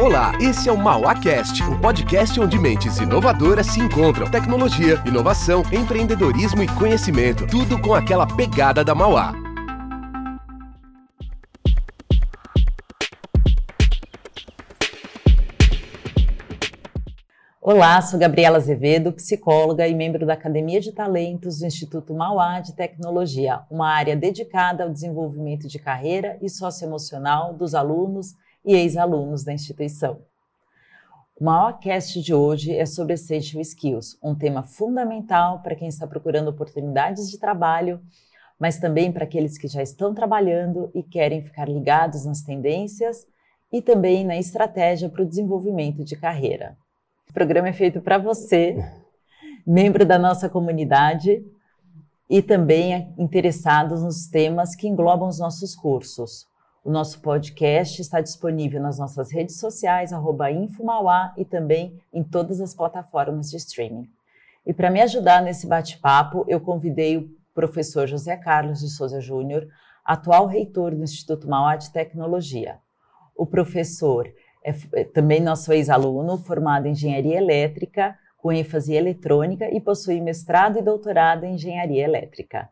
Olá, esse é o MauaCast, um podcast onde mentes inovadoras se encontram. Tecnologia, inovação, empreendedorismo e conhecimento, tudo com aquela pegada da Mauá. Olá, sou Gabriela Azevedo, psicóloga e membro da Academia de Talentos do Instituto Mauá de Tecnologia, uma área dedicada ao desenvolvimento de carreira e socioemocional dos alunos e ex-alunos da instituição. O MauaCast de hoje é sobre Essential Skills, um tema fundamental para quem está procurando oportunidades de trabalho, mas também para aqueles que já estão trabalhando e querem ficar ligados nas tendências e também na estratégia para o desenvolvimento de carreira. O programa é feito para você, membro da nossa comunidade e também interessados nos temas que englobam os nossos cursos. O nosso podcast está disponível nas nossas redes sociais, arroba Infomauá, e também em todas as plataformas de streaming. E para me ajudar nesse bate-papo, eu convidei o professor José Carlos de Souza Júnior, atual reitor do Instituto Mauá de Tecnologia. O professor é, é também nosso ex-aluno, formado em engenharia elétrica, com ênfase em eletrônica e possui mestrado e doutorado em engenharia elétrica.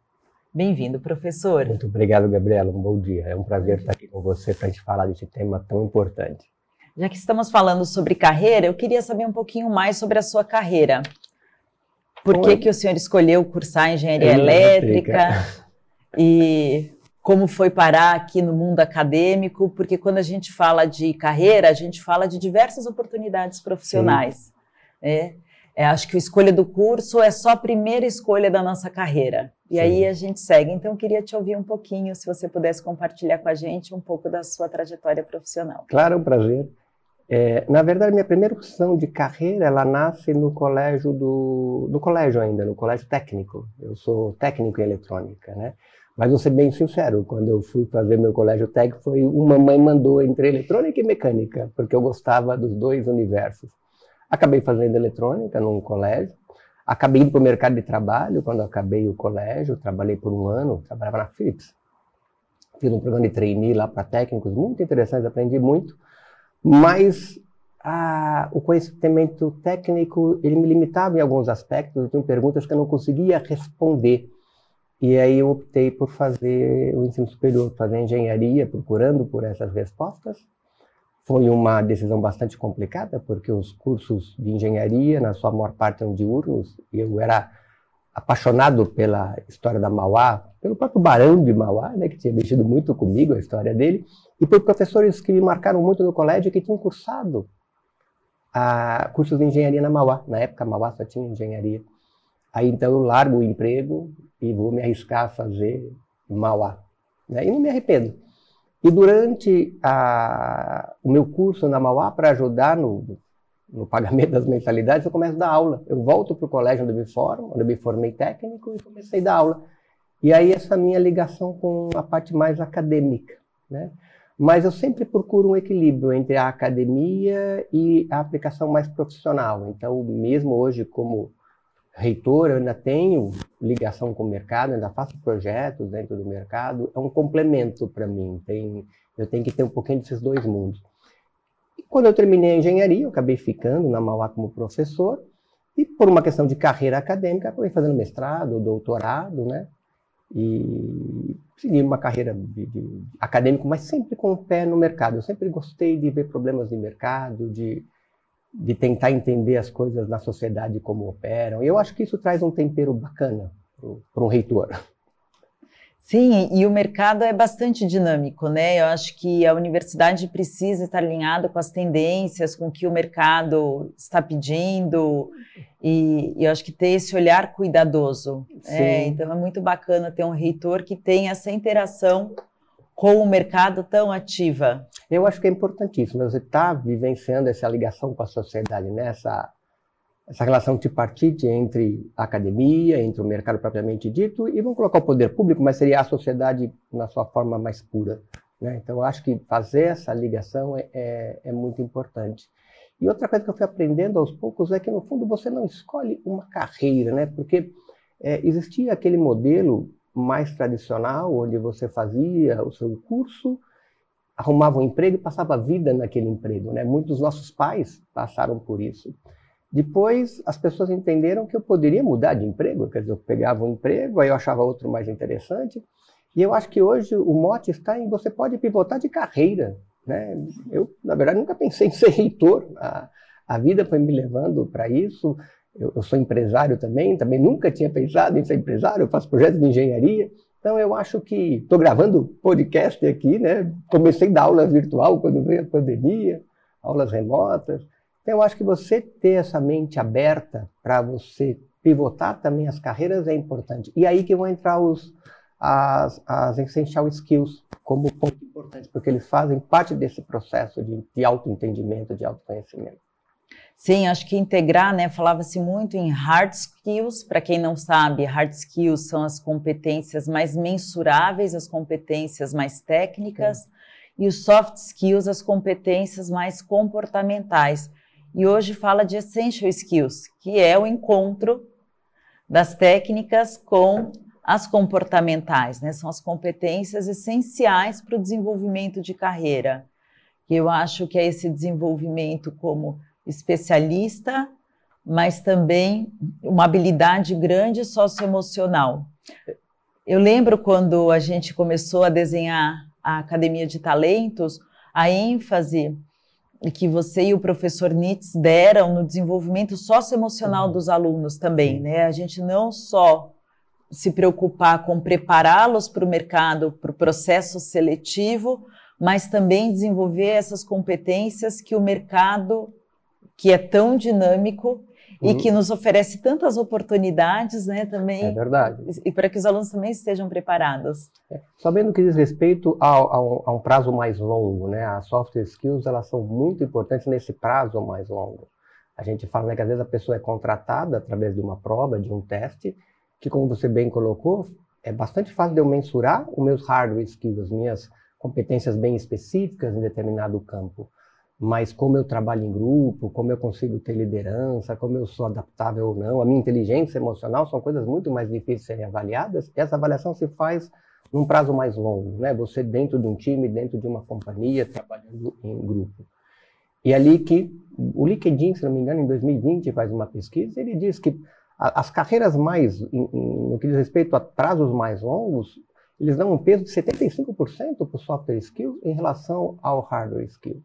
Bem-vindo, professor. Muito obrigado, Gabriela. Um bom dia. É um prazer estar aqui com você para a gente falar desse tema tão importante. Já que estamos falando sobre carreira, eu queria saber um pouquinho mais sobre a sua carreira. Por que, que o senhor escolheu cursar engenharia elétrica? elétrica? E como foi parar aqui no mundo acadêmico? Porque quando a gente fala de carreira, a gente fala de diversas oportunidades profissionais. Né? É, acho que a escolha do curso é só a primeira escolha da nossa carreira. E Sim. aí a gente segue. Então, eu queria te ouvir um pouquinho, se você pudesse compartilhar com a gente um pouco da sua trajetória profissional. Claro, é um prazer. É, na verdade, minha primeira opção de carreira, ela nasce no colégio do, no colégio ainda, no colégio técnico. Eu sou técnico em eletrônica, né? Mas vou ser bem sincero, quando eu fui fazer meu colégio técnico, foi uma mãe mandou entre eletrônica e mecânica, porque eu gostava dos dois universos. Acabei fazendo eletrônica num colégio. Acabei indo para o mercado de trabalho quando acabei o colégio. Trabalhei por um ano, trabalhava na Philips. Fiz um programa de trainee lá para técnicos, muito interessante, aprendi muito. Mas ah, o conhecimento técnico, ele me limitava em alguns aspectos. Eu tinha perguntas que eu não conseguia responder. E aí eu optei por fazer o ensino superior, fazer engenharia, procurando por essas respostas. Foi uma decisão bastante complicada, porque os cursos de engenharia, na sua maior parte, são diurnos. Eu era apaixonado pela história da Mauá, pelo próprio Barão de Mauá, né, que tinha mexido muito comigo, a história dele, e por professores que me marcaram muito no colégio que tinham cursado a, cursos de engenharia na Mauá. Na época, a Mauá só tinha engenharia. Aí, então, eu largo o emprego e vou me arriscar a fazer Mauá. Né? E não me arrependo. E durante a, o meu curso na Mauá, para ajudar no, no pagamento das mensalidades, eu começo a dar aula. Eu volto para o colégio onde eu me formo, onde eu me formei técnico e comecei a dar aula. E aí essa minha ligação com a parte mais acadêmica, né? Mas eu sempre procuro um equilíbrio entre a academia e a aplicação mais profissional. Então, mesmo hoje como reitor, eu ainda tenho ligação com o mercado, ainda faço projetos dentro do mercado, é um complemento para mim. Tem, eu tenho que ter um pouquinho desses dois mundos. E quando eu terminei a engenharia, eu acabei ficando na Mauá como professor, e por uma questão de carreira acadêmica, acabei fazendo mestrado, doutorado, né? E segui uma carreira de, de acadêmico, mas sempre com o pé no mercado. Eu sempre gostei de ver problemas de mercado, de de tentar entender as coisas na sociedade como operam. Eu acho que isso traz um tempero bacana para um reitor. Sim, e o mercado é bastante dinâmico, né? Eu acho que a universidade precisa estar alinhada com as tendências, com o que o mercado está pedindo, e, e eu acho que ter esse olhar cuidadoso. É, então é muito bacana ter um reitor que tem essa interação com o mercado tão ativa? Eu acho que é importantíssimo. Você está vivenciando essa ligação com a sociedade, né? essa, essa relação tripartite entre a academia, entre o mercado propriamente dito, e vamos colocar o poder público, mas seria a sociedade na sua forma mais pura. Né? Então, eu acho que fazer essa ligação é, é, é muito importante. E outra coisa que eu fui aprendendo aos poucos é que, no fundo, você não escolhe uma carreira, né? porque é, existia aquele modelo mais tradicional, onde você fazia o seu curso arrumava um emprego e passava a vida naquele emprego. Né? Muitos dos nossos pais passaram por isso. Depois, as pessoas entenderam que eu poderia mudar de emprego, quer dizer, eu pegava um emprego, aí eu achava outro mais interessante. E eu acho que hoje o mote está em você pode pivotar de carreira. Né? Eu, na verdade, nunca pensei em ser reitor. A, a vida foi me levando para isso. Eu, eu, sou empresário também, também nunca tinha pensado em ser empresário, eu faço projetos de engenharia. Então, eu acho que estou gravando podcast aqui, né? Comecei a dar aula virtual quando veio a pandemia, aulas remotas. Então, eu acho que você ter essa mente aberta para você pivotar também as carreiras é importante. E aí que vão entrar os, as, as essential skills como ponto importante, porque eles fazem parte desse processo de, de autoentendimento, de autoconhecimento. Sim, acho que integrar, né? Falava-se muito em hard skills. Para quem não sabe, hard skills são as competências mais mensuráveis, as competências mais técnicas, Sim. e os soft skills, as competências mais comportamentais. E hoje fala de essential skills, que é o encontro das técnicas com as comportamentais, né? São as competências essenciais para o desenvolvimento de carreira. Eu acho que é esse desenvolvimento como especialista, mas também uma habilidade grande socioemocional. Eu lembro quando a gente começou a desenhar a Academia de Talentos, a ênfase que você e o professor Nitz deram no desenvolvimento socioemocional dos alunos também, né? A gente não só se preocupar com prepará-los para o mercado, para o processo seletivo, mas também desenvolver essas competências que o mercado que é tão dinâmico e que nos oferece tantas oportunidades, né, também. É verdade. E para que os alunos também estejam preparados. É. Sabendo que diz respeito ao, ao, a um prazo mais longo, né, as soft skills elas são muito importantes nesse prazo mais longo. A gente fala né, que às vezes a pessoa é contratada através de uma prova, de um teste, que como você bem colocou, é bastante fácil de eu mensurar os meus hard skills, as minhas competências bem específicas em determinado campo mas como eu trabalho em grupo, como eu consigo ter liderança, como eu sou adaptável ou não, a minha inteligência emocional são coisas muito mais difíceis de serem avaliadas. Essa avaliação se faz num prazo mais longo, né? Você dentro de um time, dentro de uma companhia, trabalhando em grupo. E ali que o LinkedIn, se não me engano, em 2020 faz uma pesquisa, ele diz que as carreiras mais, no que diz respeito a prazos mais longos, eles dão um peso de 75% para o software skill em relação ao hardware skill.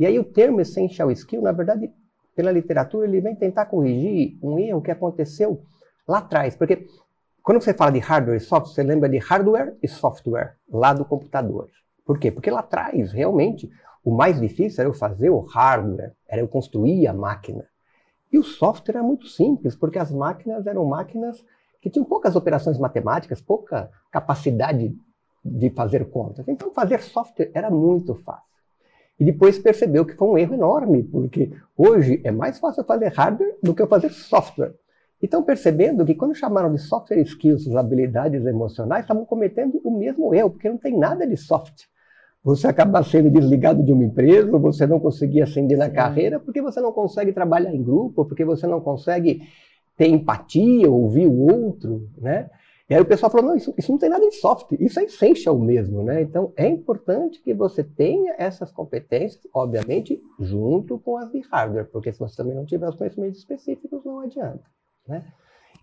E aí o termo essential skill, na verdade, pela literatura, ele vem tentar corrigir um erro que aconteceu lá atrás. Porque quando você fala de hardware e software, você lembra de hardware e software, lá do computador. Por quê? Porque lá atrás, realmente, o mais difícil era eu fazer o hardware, era eu construir a máquina. E o software era muito simples, porque as máquinas eram máquinas que tinham poucas operações matemáticas, pouca capacidade de fazer contas. Então, fazer software era muito fácil. E depois percebeu que foi um erro enorme, porque hoje é mais fácil fazer hardware do que fazer software. E estão percebendo que quando chamaram de software skills, as habilidades emocionais, estavam cometendo o mesmo erro, porque não tem nada de soft. Você acaba sendo desligado de uma empresa, você não conseguir ascender na carreira, porque você não consegue trabalhar em grupo, porque você não consegue ter empatia, ouvir o outro, né? E aí o pessoal falou, não, isso, isso, não tem nada de soft, isso é essential mesmo, né? Então é importante que você tenha essas competências, obviamente, junto com as de hardware, porque se você também não tiver os conhecimentos específicos, não adianta, né?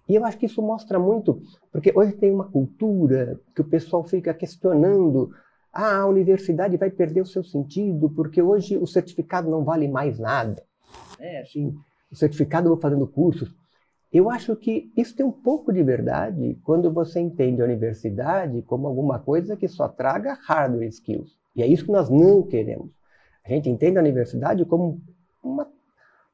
E eu acho que isso mostra muito, porque hoje tem uma cultura que o pessoal fica questionando, ah, a universidade vai perder o seu sentido, porque hoje o certificado não vale mais nada. É, assim, o certificado eu vou fazendo cursos, eu acho que isso tem um pouco de verdade quando você entende a universidade como alguma coisa que só traga hardware skills. E é isso que nós não queremos. A gente entende a universidade como uma,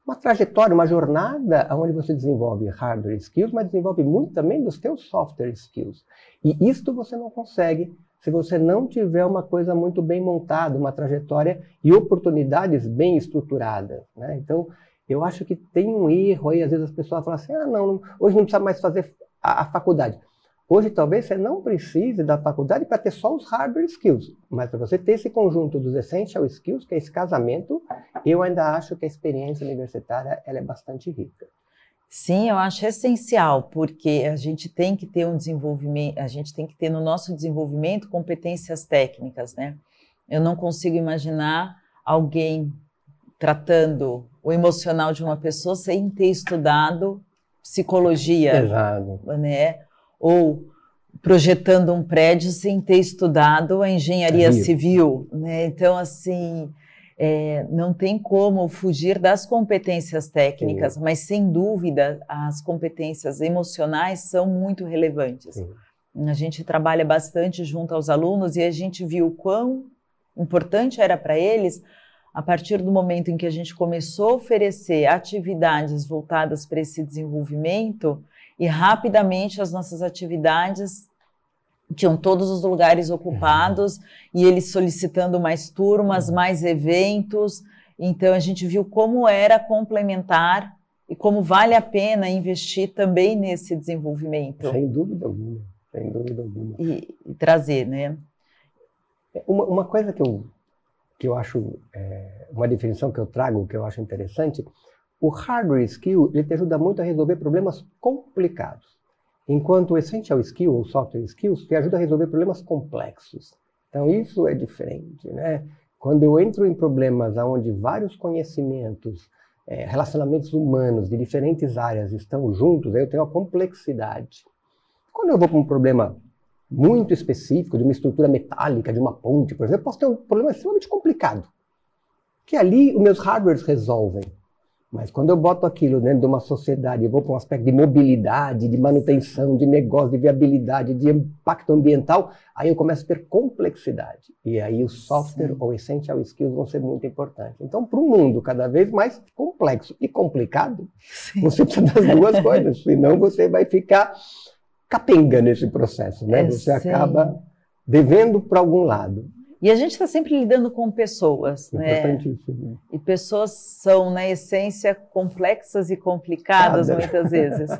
uma trajetória, uma jornada onde você desenvolve hardware skills, mas desenvolve muito também dos seus software skills. E isto você não consegue se você não tiver uma coisa muito bem montada, uma trajetória e oportunidades bem estruturadas. Né? Então, eu acho que tem um erro aí, às vezes as pessoas falam assim, ah, não, hoje não precisa mais fazer a, a faculdade. Hoje talvez você não precise da faculdade para ter só os hardware skills, mas para você ter esse conjunto dos essential skills, que é esse casamento, eu ainda acho que a experiência universitária ela é bastante rica. Sim, eu acho essencial, porque a gente tem que ter um desenvolvimento, a gente tem que ter no nosso desenvolvimento competências técnicas, né? Eu não consigo imaginar alguém tratando o emocional de uma pessoa sem ter estudado psicologia, Exato. né? Ou projetando um prédio sem ter estudado a engenharia civil, né? Então, assim, é, não tem como fugir das competências técnicas, Sim. mas sem dúvida as competências emocionais são muito relevantes. Sim. A gente trabalha bastante junto aos alunos e a gente viu quão importante era para eles a partir do momento em que a gente começou a oferecer atividades voltadas para esse desenvolvimento e rapidamente as nossas atividades tinham todos os lugares ocupados e eles solicitando mais turmas, mais eventos. Então a gente viu como era complementar e como vale a pena investir também nesse desenvolvimento. Sem dúvida alguma, sem dúvida alguma. E, e trazer, né? Uma, uma, coisa que eu, que eu acho, é, uma definição que eu trago, que eu acho interessante, o hardware skill, ele te ajuda muito a resolver problemas complicados. Enquanto o Essential Skill, ou Software Skills, te ajuda a resolver problemas complexos. Então, isso é diferente, né? Quando eu entro em problemas onde vários conhecimentos, é, relacionamentos humanos de diferentes áreas estão juntos, aí eu tenho a complexidade. Quando eu vou para um problema muito específico, de uma estrutura metálica, de uma ponte, por exemplo, posso ter um problema extremamente complicado, que ali os meus hardwares resolvem. Mas quando eu boto aquilo dentro de uma sociedade, eu vou para um aspecto de mobilidade, de manutenção, de negócio, de viabilidade, de impacto ambiental, aí eu começo a ter complexidade. E aí o software Sim. ou essential skills vão ser muito importantes. Então, para um mundo cada vez mais complexo e complicado, Sim. você precisa das duas coisas, senão você vai ficar capenga nesse processo, né? É, você acaba devendo para algum lado. E a gente está sempre lidando com pessoas, né? E pessoas são, na essência, complexas e complicadas Cada. muitas vezes.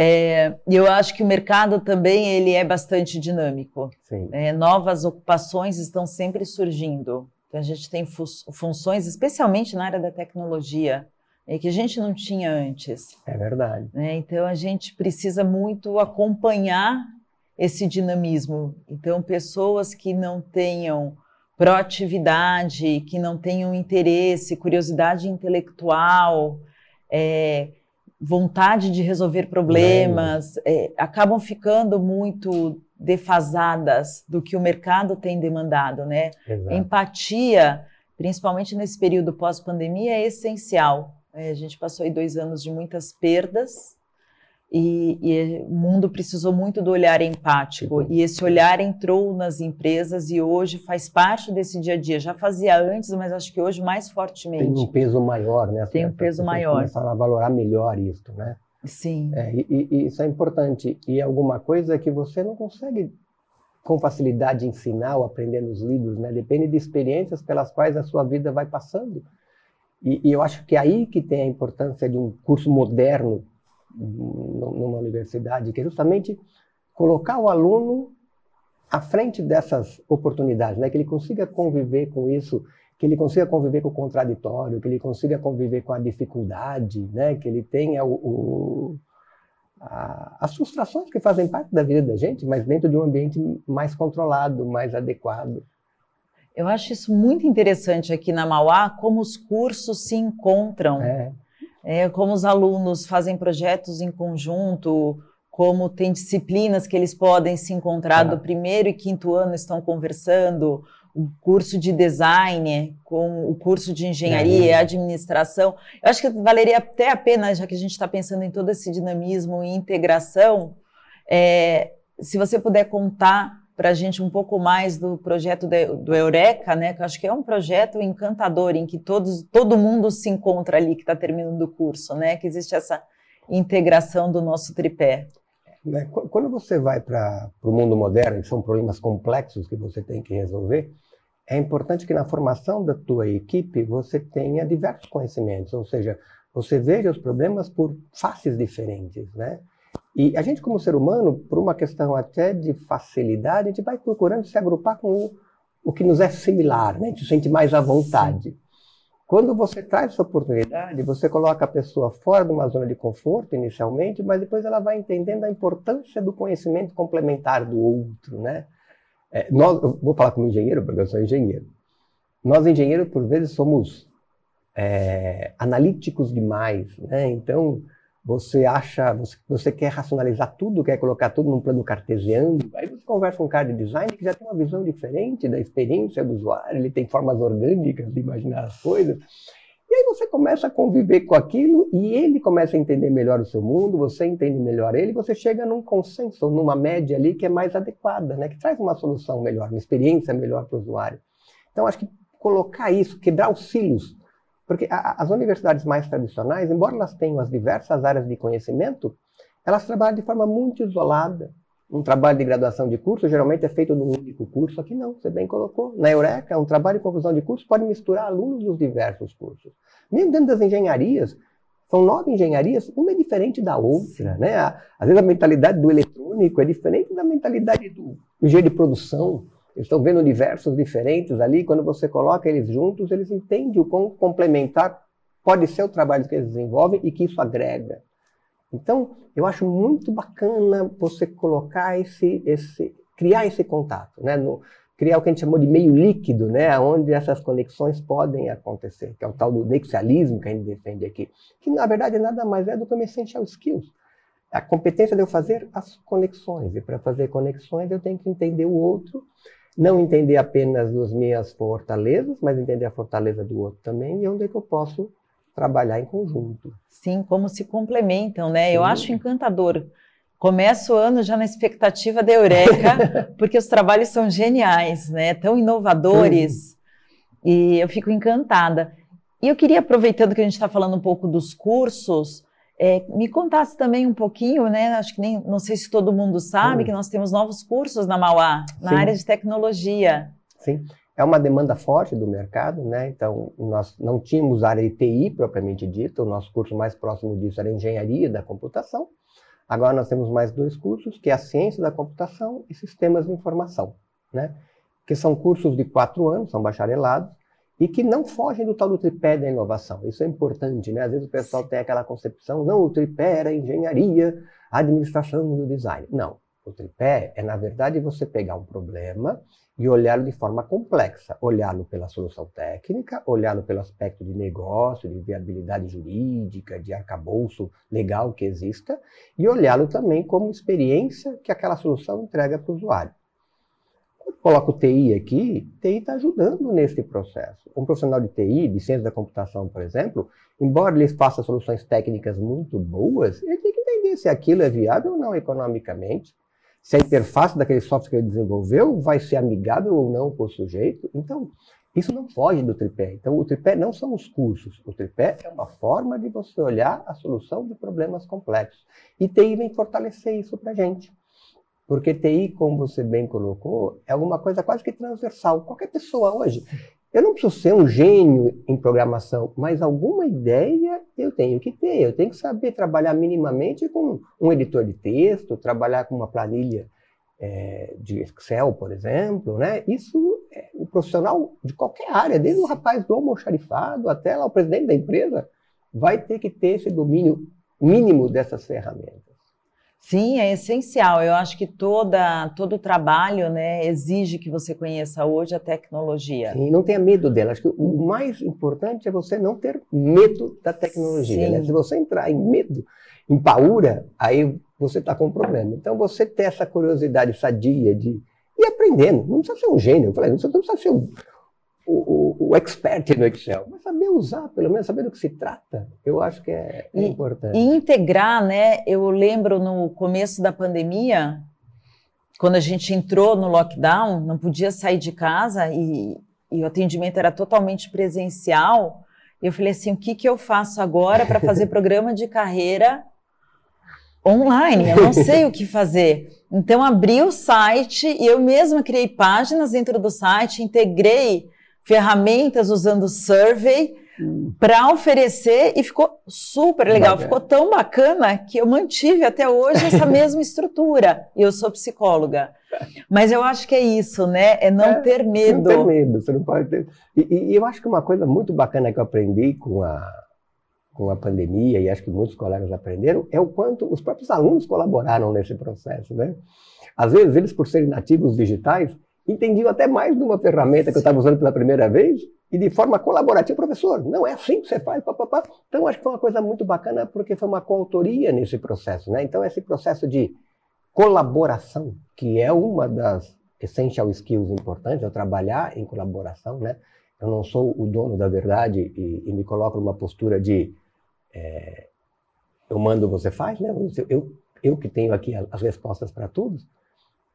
É, e eu acho que o mercado também ele é bastante dinâmico. É, novas ocupações estão sempre surgindo. Então a gente tem fu funções, especialmente na área da tecnologia, é, que a gente não tinha antes. É verdade. Né? Então a gente precisa muito acompanhar esse dinamismo. Então, pessoas que não tenham proatividade, que não tenham interesse, curiosidade intelectual, é, vontade de resolver problemas, é, acabam ficando muito defasadas do que o mercado tem demandado, né? Exato. Empatia, principalmente nesse período pós-pandemia, é essencial. É, a gente passou aí dois anos de muitas perdas, e, e, o mundo precisou muito do olhar empático e esse olhar entrou nas empresas e hoje faz parte desse dia a dia. Já fazia antes, mas acho que hoje mais fortemente. Tem um peso maior, né? Tem um peso maior. Começaram a valorar melhor isso, né? Sim. É, e, e, isso é importante. E é alguma coisa que você não consegue com facilidade ensinar ou aprender nos livros, né? Depende de experiências pelas quais a sua vida vai passando. E, e eu acho que é aí que tem a importância de um curso moderno numa universidade, que é justamente colocar o aluno à frente dessas oportunidades, né? que ele consiga conviver com isso, que ele consiga conviver com o contraditório, que ele consiga conviver com a dificuldade, né? que ele tenha o, o a, as frustrações que fazem parte da vida da gente, mas dentro de um ambiente mais controlado, mais adequado. Eu acho isso muito interessante aqui na Mauá, como os cursos se encontram. É é, como os alunos fazem projetos em conjunto, como tem disciplinas que eles podem se encontrar do primeiro e quinto ano estão conversando, o curso de design com o curso de engenharia e administração. Eu acho que valeria até a pena, já que a gente está pensando em todo esse dinamismo e integração, é, se você puder contar para a gente um pouco mais do projeto de, do Eureka, né? Que eu acho que é um projeto encantador em que todos, todo mundo se encontra ali que está terminando o curso, né? Que existe essa integração do nosso tripé. Né, quando você vai para o mundo moderno, que são problemas complexos que você tem que resolver, é importante que na formação da tua equipe você tenha diversos conhecimentos, ou seja, você veja os problemas por faces diferentes, né? E a gente, como ser humano, por uma questão até de facilidade, a gente vai procurando se agrupar com o, o que nos é similar, né? a gente se sente mais à vontade. Sim. Quando você traz essa oportunidade, você coloca a pessoa fora de uma zona de conforto inicialmente, mas depois ela vai entendendo a importância do conhecimento complementar do outro, né? É, nós, vou falar como engenheiro, porque eu sou engenheiro. Nós, engenheiros, por vezes, somos é, analíticos demais, né? Então, você acha, você, você, quer racionalizar tudo, quer colocar tudo num plano cartesiano, aí você conversa com um cara de design que já tem uma visão diferente da experiência do usuário, ele tem formas orgânicas de imaginar as coisas. E aí você começa a conviver com aquilo e ele começa a entender melhor o seu mundo, você entende melhor ele, você chega num consenso, numa média ali que é mais adequada, né? que traz uma solução melhor, uma experiência melhor para o usuário. Então, acho que colocar isso, quebrar os silos, porque a, as universidades mais tradicionais, embora elas tenham as diversas áreas de conhecimento, elas trabalham de forma muito isolada. Um trabalho de graduação de curso geralmente é feito num único curso. Aqui não, você bem colocou. Na Eureka, um trabalho de conclusão de curso pode misturar alunos dos diversos cursos. Mesmo dentro das engenharias, são nove engenharias, uma é diferente da outra. Né? Às vezes a mentalidade do eletrônico é diferente da mentalidade do engenheiro de produção. Estão vendo universos diferentes ali. Quando você coloca eles juntos, eles entendem o quão complementar pode ser o trabalho que eles desenvolvem e que isso agrega. Então, eu acho muito bacana você colocar esse, esse criar esse contato, né? No, criar o que a gente chamou de meio líquido, né? Onde essas conexões podem acontecer, que é o tal do nexialismo que a gente defende aqui, que na verdade nada mais é do que uma essential skills. A competência de eu fazer as conexões, e para fazer conexões eu tenho que entender o outro, não entender apenas as minhas fortalezas, mas entender a fortaleza do outro também, e onde é que eu posso trabalhar em conjunto. Sim, como se complementam, né? Sim. Eu acho encantador. Começo o ano já na expectativa da Eureka, porque os trabalhos são geniais, né? Tão inovadores. Sim. E eu fico encantada. E eu queria, aproveitando que a gente está falando um pouco dos cursos, é, me contasse também um pouquinho, né? Acho que nem, não sei se todo mundo sabe, que nós temos novos cursos na Mauá, na Sim. área de tecnologia. Sim. É uma demanda forte do mercado, né? Então, nós não tínhamos área de TI propriamente dita, o nosso curso mais próximo disso era Engenharia da Computação. Agora nós temos mais dois cursos, que é a Ciência da Computação e Sistemas de Informação, né? Que são cursos de quatro anos, são bacharelados, e que não fogem do tal do tripé da inovação. Isso é importante, né? Às vezes o pessoal tem aquela concepção, não, o tripé era engenharia, administração e design. Não, o tripé é, na verdade, você pegar um problema e olhá-lo de forma complexa, olhá-lo pela solução técnica, olhá-lo pelo aspecto de negócio, de viabilidade jurídica, de arcabouço legal que exista, e olhá-lo também como experiência que aquela solução entrega para o usuário. Coloco TI aqui, TI está ajudando nesse processo. Um profissional de TI, de ciência da computação, por exemplo, embora ele faça soluções técnicas muito boas, ele tem que entender se aquilo é viável ou não economicamente, se a interface daquele software que ele desenvolveu vai ser amigável ou não com o sujeito. Então, isso não foge do tripé. Então, o tripé não são os cursos. O tripé é uma forma de você olhar a solução de problemas complexos. E TI vem fortalecer isso para a gente. Porque TI, como você bem colocou, é alguma coisa quase que transversal. Qualquer pessoa hoje eu não preciso ser um gênio em programação, mas alguma ideia eu tenho que ter. Eu tenho que saber trabalhar minimamente com um editor de texto, trabalhar com uma planilha é, de Excel, por exemplo. Né? Isso é o profissional de qualquer área, desde o rapaz do almoxarifado até lá o presidente da empresa, vai ter que ter esse domínio mínimo dessas ferramentas. Sim, é essencial. Eu acho que toda, todo trabalho né, exige que você conheça hoje a tecnologia. Sim, não tenha medo dela. Acho que o mais importante é você não ter medo da tecnologia. Né? Se você entrar em medo, em paura, aí você está com um problema. Então, você ter essa curiosidade sadia de ir aprendendo. Não precisa ser um gênio. Eu falei, não precisa ser um, o, o, o, expert no Excel, mas saber usar, pelo menos saber do que se trata, eu acho que é, é e, importante. E integrar, né? Eu lembro no começo da pandemia, quando a gente entrou no lockdown, não podia sair de casa e, e o atendimento era totalmente presencial. Eu falei assim: o que, que eu faço agora para fazer programa de carreira online? Eu não sei o que fazer. Então, abri o site e eu mesma criei páginas dentro do site, integrei ferramentas usando survey hum. para oferecer e ficou super legal, bacana. ficou tão bacana que eu mantive até hoje essa mesma estrutura. Eu sou psicóloga. Mas eu acho que é isso, né? É não é, ter medo. Não ter medo, você não pode ter. E, e, eu acho que uma coisa muito bacana que eu aprendi com a, com a pandemia, e acho que muitos colegas aprenderam, é o quanto os próprios alunos colaboraram nesse processo, né? Às vezes, eles, por serem nativos digitais, entendiam até mais de uma ferramenta que eu estava usando pela primeira vez e de forma colaborativa, professor, não é assim que você faz, papapá. Então, acho que foi uma coisa muito bacana porque foi uma coautoria nesse processo, né? Então, esse processo de colaboração, que é uma das essential skills importantes, é trabalhar em colaboração, né? Eu não sou o dono da verdade e, e me coloco numa postura de é, eu mando, você faz, né? Eu, eu, que tenho aqui as respostas para tudo.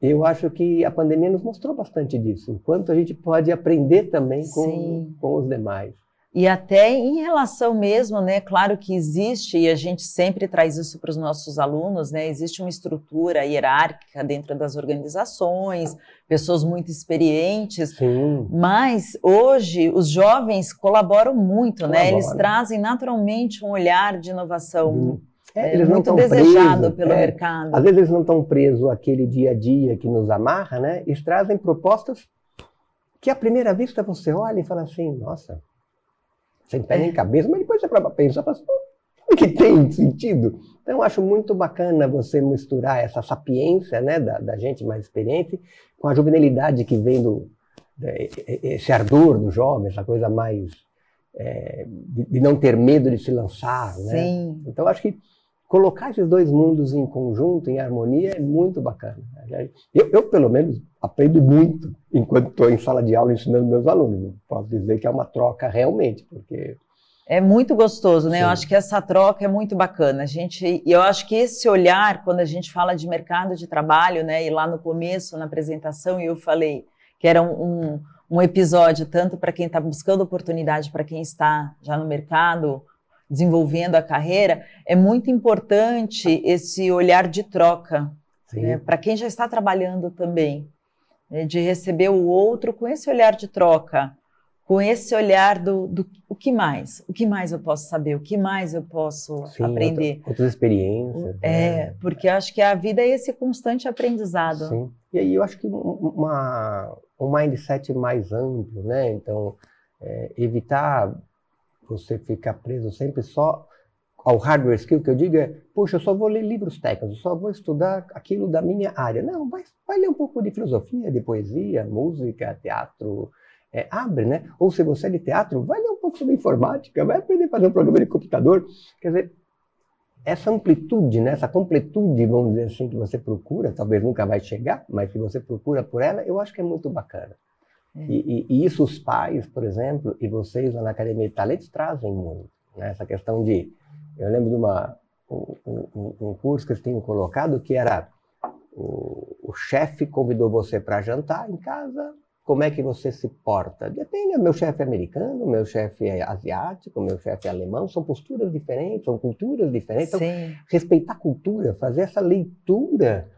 Eu acho que a pandemia nos mostrou bastante disso, o quanto a gente pode aprender também com, com os demais. E até em relação mesmo, né? Claro que existe, e a gente sempre traz isso para os nossos alunos, né? Existe uma estrutura hierárquica dentro das organizações, pessoas muito experientes, Sim. mas hoje os jovens colaboram muito, né? Eles trazem naturalmente um olhar de inovação. É, eles muito desejado presos, pelo é, mercado. Às vezes eles não estão presos àquele dia a dia que nos amarra, né? Eles trazem propostas que à primeira vista você olha e fala assim, nossa, sem pé nem cabeça, mas depois você para pensar, fala assim, que tem sentido. Então, eu acho muito bacana você misturar essa sapiência né, da, da gente mais experiente com a juvenilidade que vem do esse ardor do jovem, essa coisa mais é, de, de, não ter medo de se lançar. Né? Sim. Então, acho que colocar esses dois mundos em conjunto, em harmonia, é muito bacana. Eu, eu pelo menos, aprendo muito enquanto estou em sala de aula ensinando meus alunos. Posso dizer que é uma troca realmente, porque é muito gostoso, né? Sim. Eu acho que essa troca é muito bacana. A gente, e eu acho que esse olhar, quando a gente fala de mercado de trabalho, né? E lá no começo, na apresentação, eu falei que era um, um episódio tanto para quem está buscando oportunidade, para quem está já no mercado, desenvolvendo a carreira, é muito importante esse olhar de troca, né? para quem já está trabalhando também né, de receber o outro com esse olhar de troca, com esse olhar do, do o que mais, o que mais eu posso saber, o que mais eu posso Sim, aprender. Outra, outras experiências. É, né? porque acho que a vida é esse constante aprendizado. Sim. E aí eu acho que uma, um mindset mais amplo, né? Então, é, evitar você ficar preso sempre só ao hardware skill que eu digo é, puxa, eu só vou ler livros técnicos, eu só vou estudar aquilo da minha área. Não, vai, vai ler um pouco de filosofia, de poesia, música, teatro, é, abre, né? Ou se você é de teatro, vai ler um pouco sobre informática, vai aprender a fazer um programa de computador. Quer dizer, essa amplitude, né, essa completude, vamos dizer assim, que você procura, talvez nunca vai chegar, mas que você procura por ela, eu acho que é muito bacana. É. E, e, isso os pais, por exemplo, e vocês lá na Academia de Talentos trazem muito. Né? Essa questão de eu lembro de uma, um, um, um curso que eles tinham colocado que era o, o chefe convidou você para jantar em casa, como é que você se porta? Depende, meu chefe é americano, meu chefe é asiático, meu chefe é alemão, são posturas diferentes, são culturas diferentes. Então, respeitar a cultura, fazer essa leitura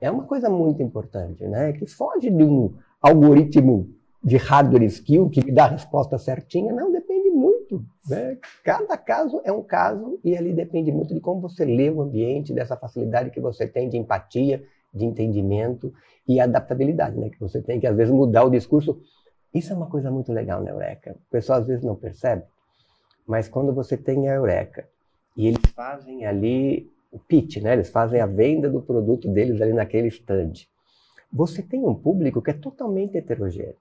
é uma coisa muito importante, né? Que foge de um algoritmo de hardware skill que me dá a resposta certinha, não, depende muito. Né? Cada caso é um caso e ali depende muito de como você lê o ambiente, dessa facilidade que você tem de empatia, de entendimento e adaptabilidade, né? Que você tem que às vezes mudar o discurso. Isso é uma coisa muito legal na Eureka. O pessoal às vezes não percebe, mas quando você tem a Eureka e eles fazem ali o pitch, né? Eles fazem a venda do produto deles ali naquele stand. Você tem um público que é totalmente heterogêneo.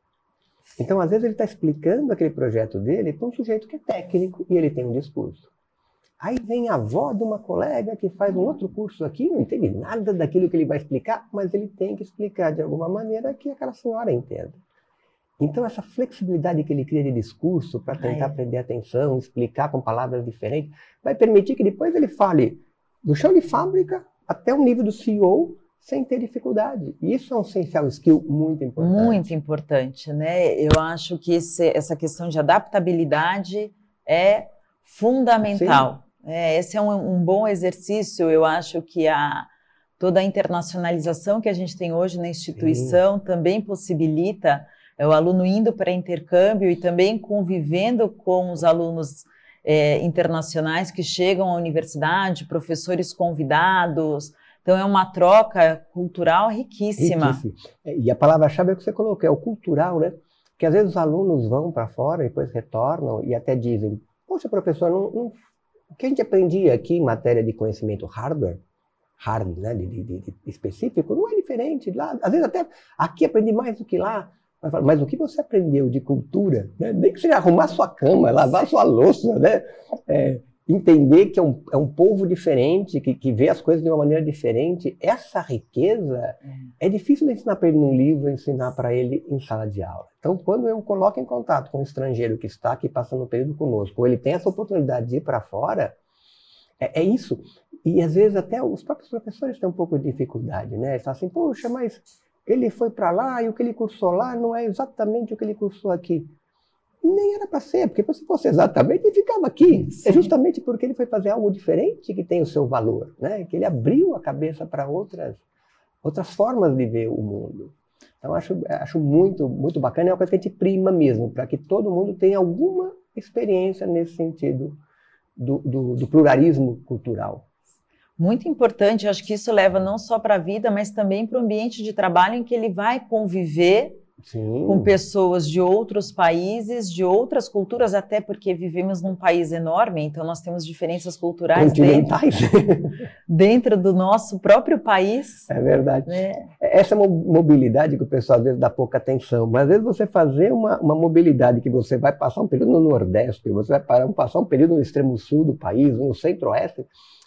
Então, às vezes, ele está explicando aquele projeto dele para um sujeito que é técnico e ele tem um discurso. Aí vem a avó de uma colega que faz um outro curso aqui, não entende nada daquilo que ele vai explicar, mas ele tem que explicar de alguma maneira que aquela senhora entenda. Então, essa flexibilidade que ele cria de discurso para tentar Ai. prender atenção, explicar com palavras diferentes, vai permitir que depois ele fale do chão de fábrica até o nível do CEO sem ter dificuldade. Isso é um essencial skill muito importante. Muito importante, né? Eu acho que esse, essa questão de adaptabilidade é fundamental. É, esse é um, um, bom exercício. Eu acho que a, toda a internacionalização que a gente tem hoje na instituição Sim. também possibilita é, o aluno indo para intercâmbio e também convivendo com os alunos é, internacionais que chegam à universidade, professores convidados, então é uma troca cultural riquíssima. É, e a palavra-chave é que você colocou, é o cultural, né? Que às vezes os alunos vão para fora e depois retornam e até dizem: Poxa, professor, não, não, o que a gente aprendia aqui em matéria de conhecimento hardware hard, né, de, de, de, específico, não é diferente. Lá, às vezes até aqui aprendi mais do que lá. Mas o que você aprendeu de cultura, né? nem que seja arrumar sua cama, lavar sua louça, né? É, entender que é um, é um povo diferente, que, que vê as coisas de uma maneira diferente, essa riqueza é, é difícil de ensinar para ele num livro, ensinar para ele em sala de aula. Então, quando eu coloco em contato com um estrangeiro que está aqui passando o um período conosco, ou ele tem essa oportunidade de ir para fora, é, é, isso. E às vezes até os próprios professores têm um pouco de dificuldade, né? Eles falam assim, poxa, mas ele foi para lá e o que ele cursou lá não é exatamente o que ele cursou aqui. Nem era para ser, porque se fosse exatamente, ele ficava aqui. É Sim. É justamente porque ele foi fazer algo diferente que tem o seu valor, né? Que ele abriu a cabeça para outras outras formas de ver o mundo. Então acho acho muito muito bacana, é uma coisa que a gente prima mesmo, para que todo mundo tenha alguma experiência nesse sentido do, do, do pluralismo cultural muito importante. Acho que isso leva não só para a vida, mas também para o ambiente de trabalho em que ele vai conviver Sim. com pessoas de outros países, de outras culturas, até porque vivemos num país enorme, então nós temos diferenças culturais dentro, dentro, do nosso próprio país. É verdade. Né? Essa mobilidade que o pessoal às vezes dá pouca atenção, mas às vezes você fazer uma, uma mobilidade que você vai passar um período no Nordeste, você vai passar um período no extremo sul do país, no centro-oeste,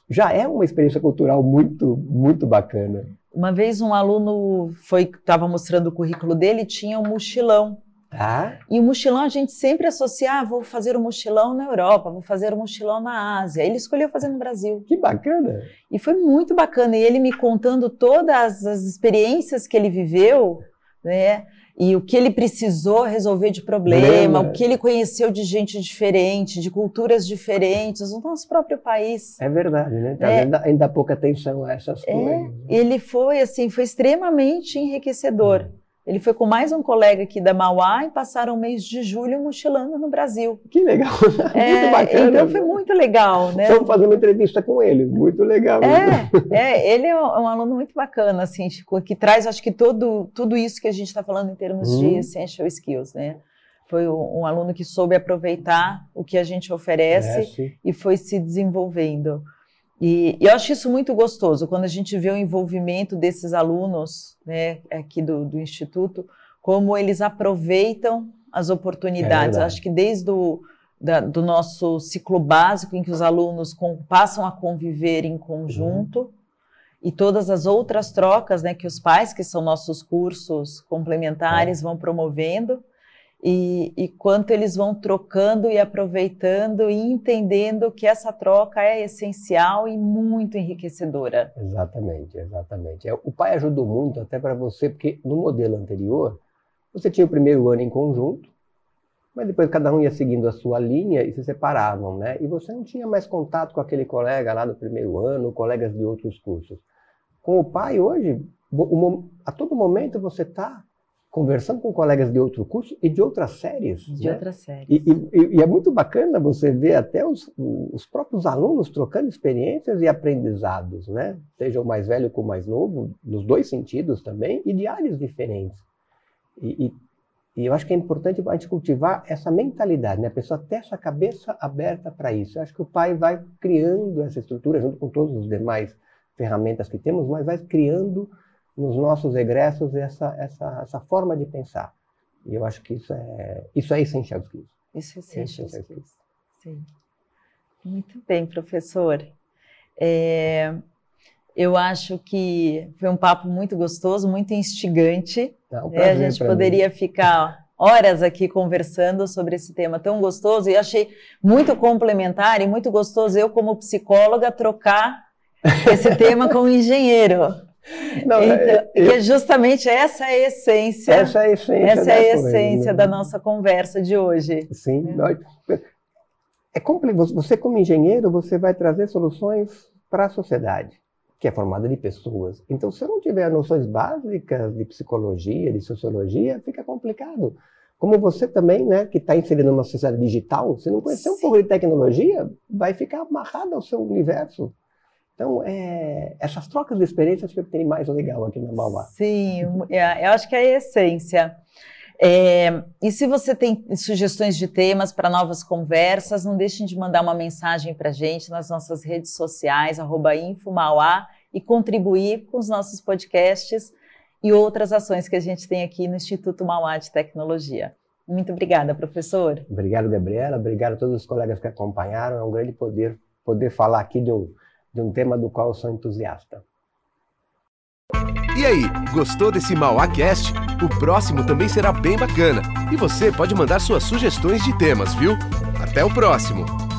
já é uma experiência cultural muito, muito bacana. Uma vez um aluno foi estava mostrando o currículo dele, tinha um mochilão. Ah. E o mochilão a gente sempre associa, ah, vou fazer um mochilão na Europa, vou fazer um mochilão na Ásia. Ele escolheu fazer no Brasil. Que bacana! E foi muito bacana. E ele me contando todas as experiências que ele viveu, né? E o que ele precisou resolver de problema, o que ele conheceu de gente diferente, de culturas diferentes, no nosso próprio país. É verdade, né? Tá é, ainda, ainda pouca atenção a essas é, coisas. Né? Ele foi assim, foi extremamente enriquecedor. Ele foi com mais um colega aqui da Mauá e passaram o mês de julho mochilando no Brasil. Que legal! É, muito bacana. Então foi muito legal, né? Estamos fazendo uma entrevista com ele, muito legal. É, é ele é um aluno muito bacana, assim, que traz, acho que todo, tudo isso que a gente está falando em termos hum. de essential skills, né? Foi um aluno que soube aproveitar o que a gente oferece é, e foi se desenvolvendo. E, e, eu acho isso muito gostoso, quando a gente vê o envolvimento desses alunos né, aqui do, do Instituto, como eles aproveitam as oportunidades. É acho que desde o da, do nosso ciclo básico, em que os alunos com, passam a conviver em conjunto, uhum. e todas as outras trocas né, que os pais, que são nossos cursos complementares, é. vão promovendo, e, e, quanto eles vão trocando e aproveitando e entendendo que essa troca é essencial e muito enriquecedora. Exatamente, exatamente. É, o pai ajudou muito até para você, porque no modelo anterior, você tinha o primeiro ano em conjunto, mas depois cada um ia seguindo a sua linha e se separavam, né? E você não tinha mais contato com aquele colega lá do primeiro ano, colegas de outros cursos. Com o pai, hoje, a todo momento você está conversando com colegas de outro curso e de outras séries. De né? outras séries. E, e, e, é muito bacana você ver até os, os próprios alunos trocando experiências e aprendizados, né? Seja o mais velho com o mais novo, nos dois sentidos também, e de áreas diferentes. E, e, eu acho que é importante a gente cultivar essa mentalidade, né? A pessoa ter essa cabeça aberta para isso. Eu acho que o pai vai criando essa estrutura, junto com todos os demais ferramentas que temos, mas vai criando nos nossos egressos essa, essa, essa forma de pensar. E eu acho que isso é, isso é essential skills. Isso é essential, é skills. Sim. Muito bem, professor. É, eu acho que foi um papo muito gostoso, muito instigante. É um né? A gente poderia mim. ficar horas aqui conversando sobre esse tema tão gostoso e achei muito complementar e muito gostoso eu como psicóloga trocar esse tema com o engenheiro. Não, então, é, eu, que justamente essa é a essência. Essa é a essência. Essa é a essência da nossa conversa de hoje. Sim. É. Nós, é você como engenheiro, você vai trazer soluções para a sociedade, que é formada de pessoas. Então, se eu não tiver noções básicas de psicologia, de sociologia, fica complicado. Como você também, né, que está inserido numa sociedade digital, se não conhecer Sim. um pouco de tecnologia, vai ficar amarrado ao seu universo. Então, é, essas trocas de experiências acho que tem mais legal aqui na Mauá. Sim, é, eu acho que é a essência. É, e se você tem sugestões de temas para novas conversas, não deixem de mandar uma mensagem para a gente nas nossas redes sociais, Infomauá, e contribuir com os nossos podcasts e outras ações que a gente tem aqui no Instituto Mauá de Tecnologia. Muito obrigada, professor. Obrigado, Gabriela. Obrigado a todos os colegas que acompanharam. É um grande poder poder falar aqui de um, de um tema do qual sou entusiasta. E aí, gostou desse Mauacast? O próximo também será bem bacana. E você pode mandar suas sugestões de temas, viu? Até o próximo!